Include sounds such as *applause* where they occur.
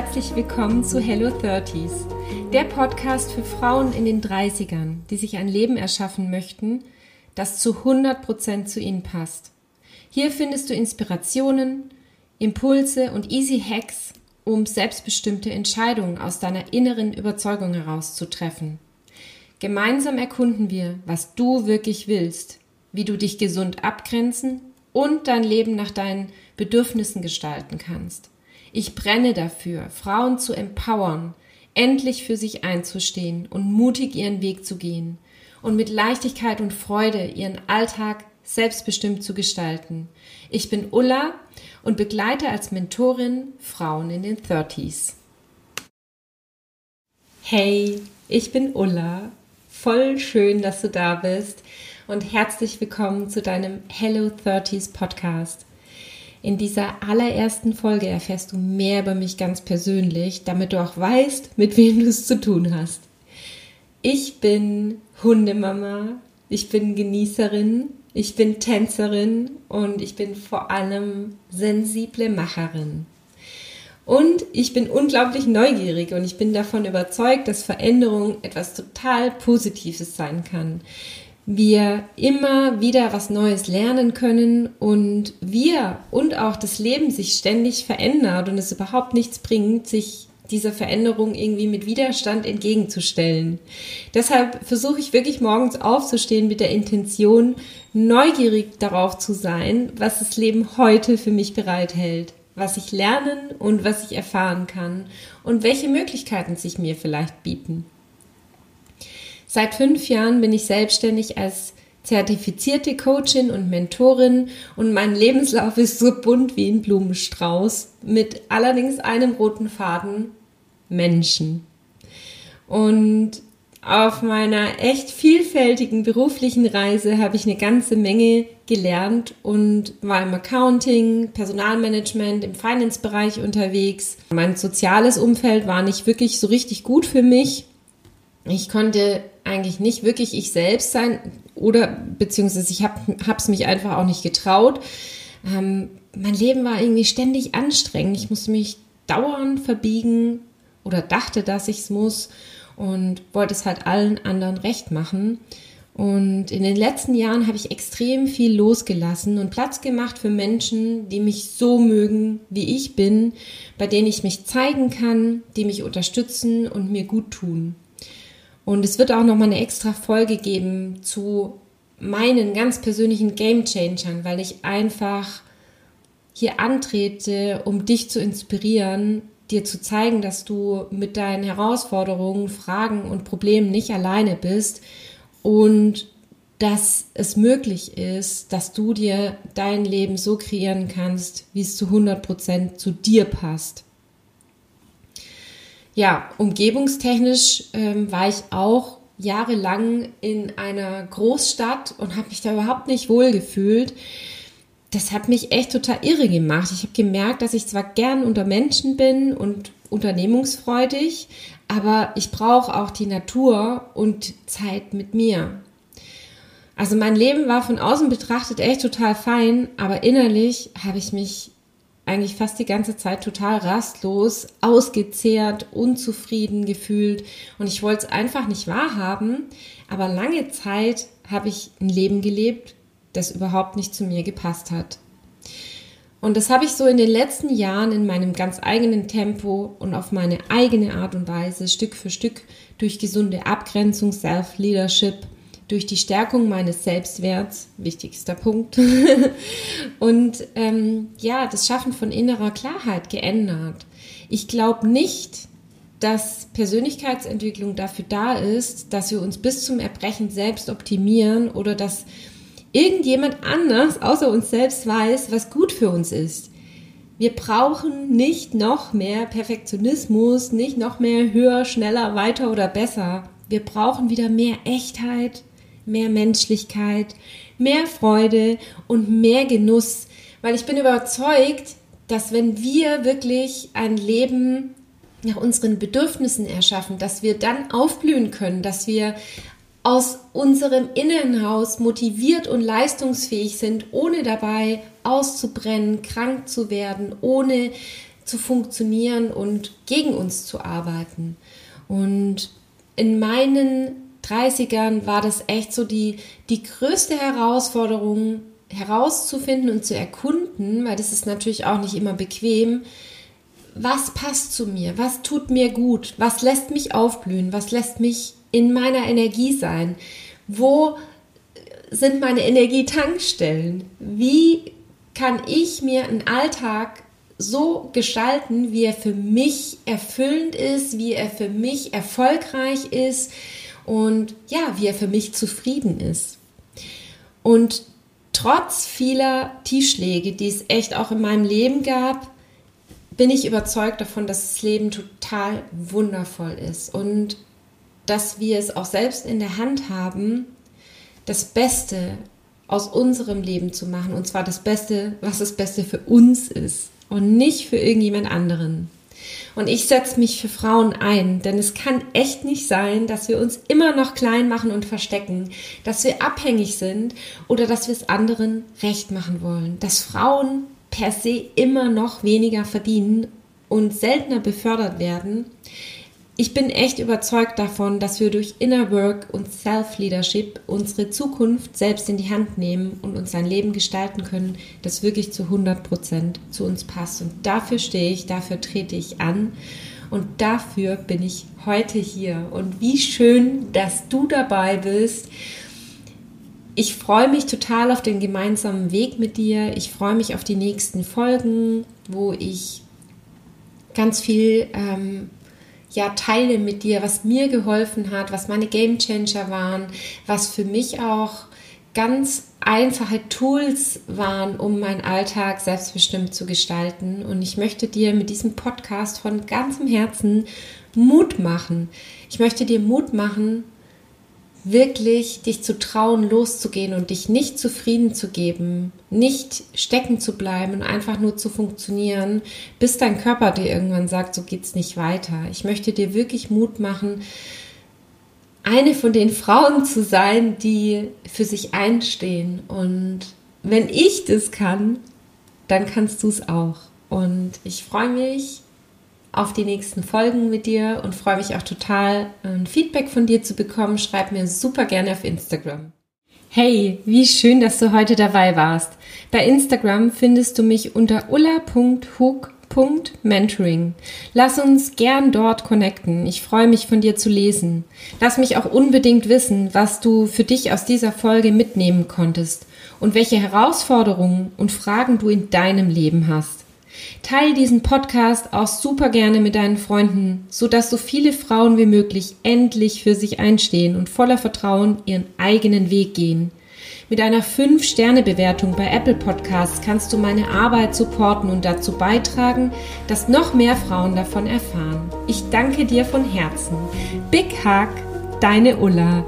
herzlich willkommen zu Hello 30s, der Podcast für Frauen in den 30ern, die sich ein Leben erschaffen möchten, das zu 100% zu ihnen passt. Hier findest du Inspirationen, Impulse und easy Hacks, um selbstbestimmte Entscheidungen aus deiner inneren Überzeugung herauszutreffen. Gemeinsam erkunden wir, was du wirklich willst, wie du dich gesund abgrenzen und dein Leben nach deinen Bedürfnissen gestalten kannst. Ich brenne dafür, Frauen zu empowern, endlich für sich einzustehen und mutig ihren Weg zu gehen und mit Leichtigkeit und Freude ihren Alltag selbstbestimmt zu gestalten. Ich bin Ulla und begleite als Mentorin Frauen in den 30s. Hey, ich bin Ulla. Voll schön, dass du da bist und herzlich willkommen zu deinem Hello 30s Podcast. In dieser allerersten Folge erfährst du mehr über mich ganz persönlich, damit du auch weißt, mit wem du es zu tun hast. Ich bin Hundemama, ich bin Genießerin, ich bin Tänzerin und ich bin vor allem sensible Macherin. Und ich bin unglaublich neugierig und ich bin davon überzeugt, dass Veränderung etwas total Positives sein kann wir immer wieder was Neues lernen können und wir und auch das Leben sich ständig verändert und es überhaupt nichts bringt, sich dieser Veränderung irgendwie mit Widerstand entgegenzustellen. Deshalb versuche ich wirklich morgens aufzustehen mit der Intention, neugierig darauf zu sein, was das Leben heute für mich bereithält, was ich lernen und was ich erfahren kann und welche Möglichkeiten sich mir vielleicht bieten. Seit fünf Jahren bin ich selbstständig als zertifizierte Coachin und Mentorin und mein Lebenslauf ist so bunt wie ein Blumenstrauß mit allerdings einem roten Faden Menschen. Und auf meiner echt vielfältigen beruflichen Reise habe ich eine ganze Menge gelernt und war im Accounting, Personalmanagement, im Finance-Bereich unterwegs. Mein soziales Umfeld war nicht wirklich so richtig gut für mich. Ich konnte eigentlich nicht wirklich ich selbst sein oder beziehungsweise ich habe es mich einfach auch nicht getraut. Ähm, mein Leben war irgendwie ständig anstrengend. Ich musste mich dauernd verbiegen oder dachte, dass ich es muss und wollte es halt allen anderen recht machen. Und in den letzten Jahren habe ich extrem viel losgelassen und Platz gemacht für Menschen, die mich so mögen, wie ich bin, bei denen ich mich zeigen kann, die mich unterstützen und mir gut tun. Und es wird auch nochmal eine extra Folge geben zu meinen ganz persönlichen Game Changern, weil ich einfach hier antrete, um dich zu inspirieren, dir zu zeigen, dass du mit deinen Herausforderungen, Fragen und Problemen nicht alleine bist und dass es möglich ist, dass du dir dein Leben so kreieren kannst, wie es zu 100 Prozent zu dir passt ja, umgebungstechnisch ähm, war ich auch jahrelang in einer Großstadt und habe mich da überhaupt nicht wohl gefühlt. Das hat mich echt total irre gemacht. Ich habe gemerkt, dass ich zwar gern unter Menschen bin und unternehmungsfreudig, aber ich brauche auch die Natur und Zeit mit mir. Also mein Leben war von außen betrachtet echt total fein, aber innerlich habe ich mich eigentlich fast die ganze Zeit total rastlos, ausgezehrt, unzufrieden gefühlt und ich wollte es einfach nicht wahrhaben. Aber lange Zeit habe ich ein Leben gelebt, das überhaupt nicht zu mir gepasst hat. Und das habe ich so in den letzten Jahren in meinem ganz eigenen Tempo und auf meine eigene Art und Weise Stück für Stück durch gesunde Abgrenzung, Self-Leadership, durch die Stärkung meines Selbstwerts, wichtigster Punkt, *laughs* und ähm, ja, das Schaffen von innerer Klarheit geändert. Ich glaube nicht, dass Persönlichkeitsentwicklung dafür da ist, dass wir uns bis zum Erbrechen selbst optimieren oder dass irgendjemand anders außer uns selbst weiß, was gut für uns ist. Wir brauchen nicht noch mehr Perfektionismus, nicht noch mehr höher, schneller, weiter oder besser. Wir brauchen wieder mehr Echtheit, mehr Menschlichkeit, mehr Freude und mehr Genuss, weil ich bin überzeugt, dass wenn wir wirklich ein Leben nach unseren Bedürfnissen erschaffen, dass wir dann aufblühen können, dass wir aus unserem Innenhaus motiviert und leistungsfähig sind, ohne dabei auszubrennen, krank zu werden, ohne zu funktionieren und gegen uns zu arbeiten. Und in meinen 30ern war das echt so die, die größte Herausforderung herauszufinden und zu erkunden, weil das ist natürlich auch nicht immer bequem, was passt zu mir, was tut mir gut, was lässt mich aufblühen, was lässt mich in meiner Energie sein, wo sind meine Energietankstellen, wie kann ich mir einen Alltag so gestalten, wie er für mich erfüllend ist, wie er für mich erfolgreich ist und ja, wie er für mich zufrieden ist. Und trotz vieler Tiefschläge, die es echt auch in meinem Leben gab, bin ich überzeugt davon, dass das Leben total wundervoll ist und dass wir es auch selbst in der Hand haben, das Beste aus unserem Leben zu machen. Und zwar das Beste, was das Beste für uns ist und nicht für irgendjemand anderen. Und ich setze mich für Frauen ein, denn es kann echt nicht sein, dass wir uns immer noch klein machen und verstecken, dass wir abhängig sind oder dass wir es anderen recht machen wollen, dass Frauen per se immer noch weniger verdienen und seltener befördert werden. Ich bin echt überzeugt davon, dass wir durch Inner Work und Self-Leadership unsere Zukunft selbst in die Hand nehmen und uns ein Leben gestalten können, das wirklich zu 100 Prozent zu uns passt. Und dafür stehe ich, dafür trete ich an und dafür bin ich heute hier. Und wie schön, dass du dabei bist ich freue mich total auf den gemeinsamen Weg mit dir. Ich freue mich auf die nächsten Folgen, wo ich ganz viel ähm, ja, teile mit dir, was mir geholfen hat, was meine Game Changer waren, was für mich auch ganz einfache Tools waren, um meinen Alltag selbstbestimmt zu gestalten. Und ich möchte dir mit diesem Podcast von ganzem Herzen Mut machen. Ich möchte dir Mut machen, wirklich dich zu trauen, loszugehen und dich nicht zufrieden zu geben, nicht stecken zu bleiben und einfach nur zu funktionieren, bis dein Körper dir irgendwann sagt, so geht's nicht weiter. Ich möchte dir wirklich Mut machen, eine von den Frauen zu sein, die für sich einstehen. Und wenn ich das kann, dann kannst du es auch. Und ich freue mich auf die nächsten Folgen mit dir und freue mich auch total, ein Feedback von dir zu bekommen. Schreib mir super gerne auf Instagram. Hey, wie schön, dass du heute dabei warst. Bei Instagram findest du mich unter ulla.hook.mentoring. Lass uns gern dort connecten. Ich freue mich von dir zu lesen. Lass mich auch unbedingt wissen, was du für dich aus dieser Folge mitnehmen konntest und welche Herausforderungen und Fragen du in deinem Leben hast. Teil diesen Podcast auch super gerne mit deinen Freunden, sodass so viele Frauen wie möglich endlich für sich einstehen und voller Vertrauen ihren eigenen Weg gehen. Mit einer 5-Sterne-Bewertung bei Apple Podcasts kannst du meine Arbeit supporten und dazu beitragen, dass noch mehr Frauen davon erfahren. Ich danke dir von Herzen. Big Hug, deine Ulla.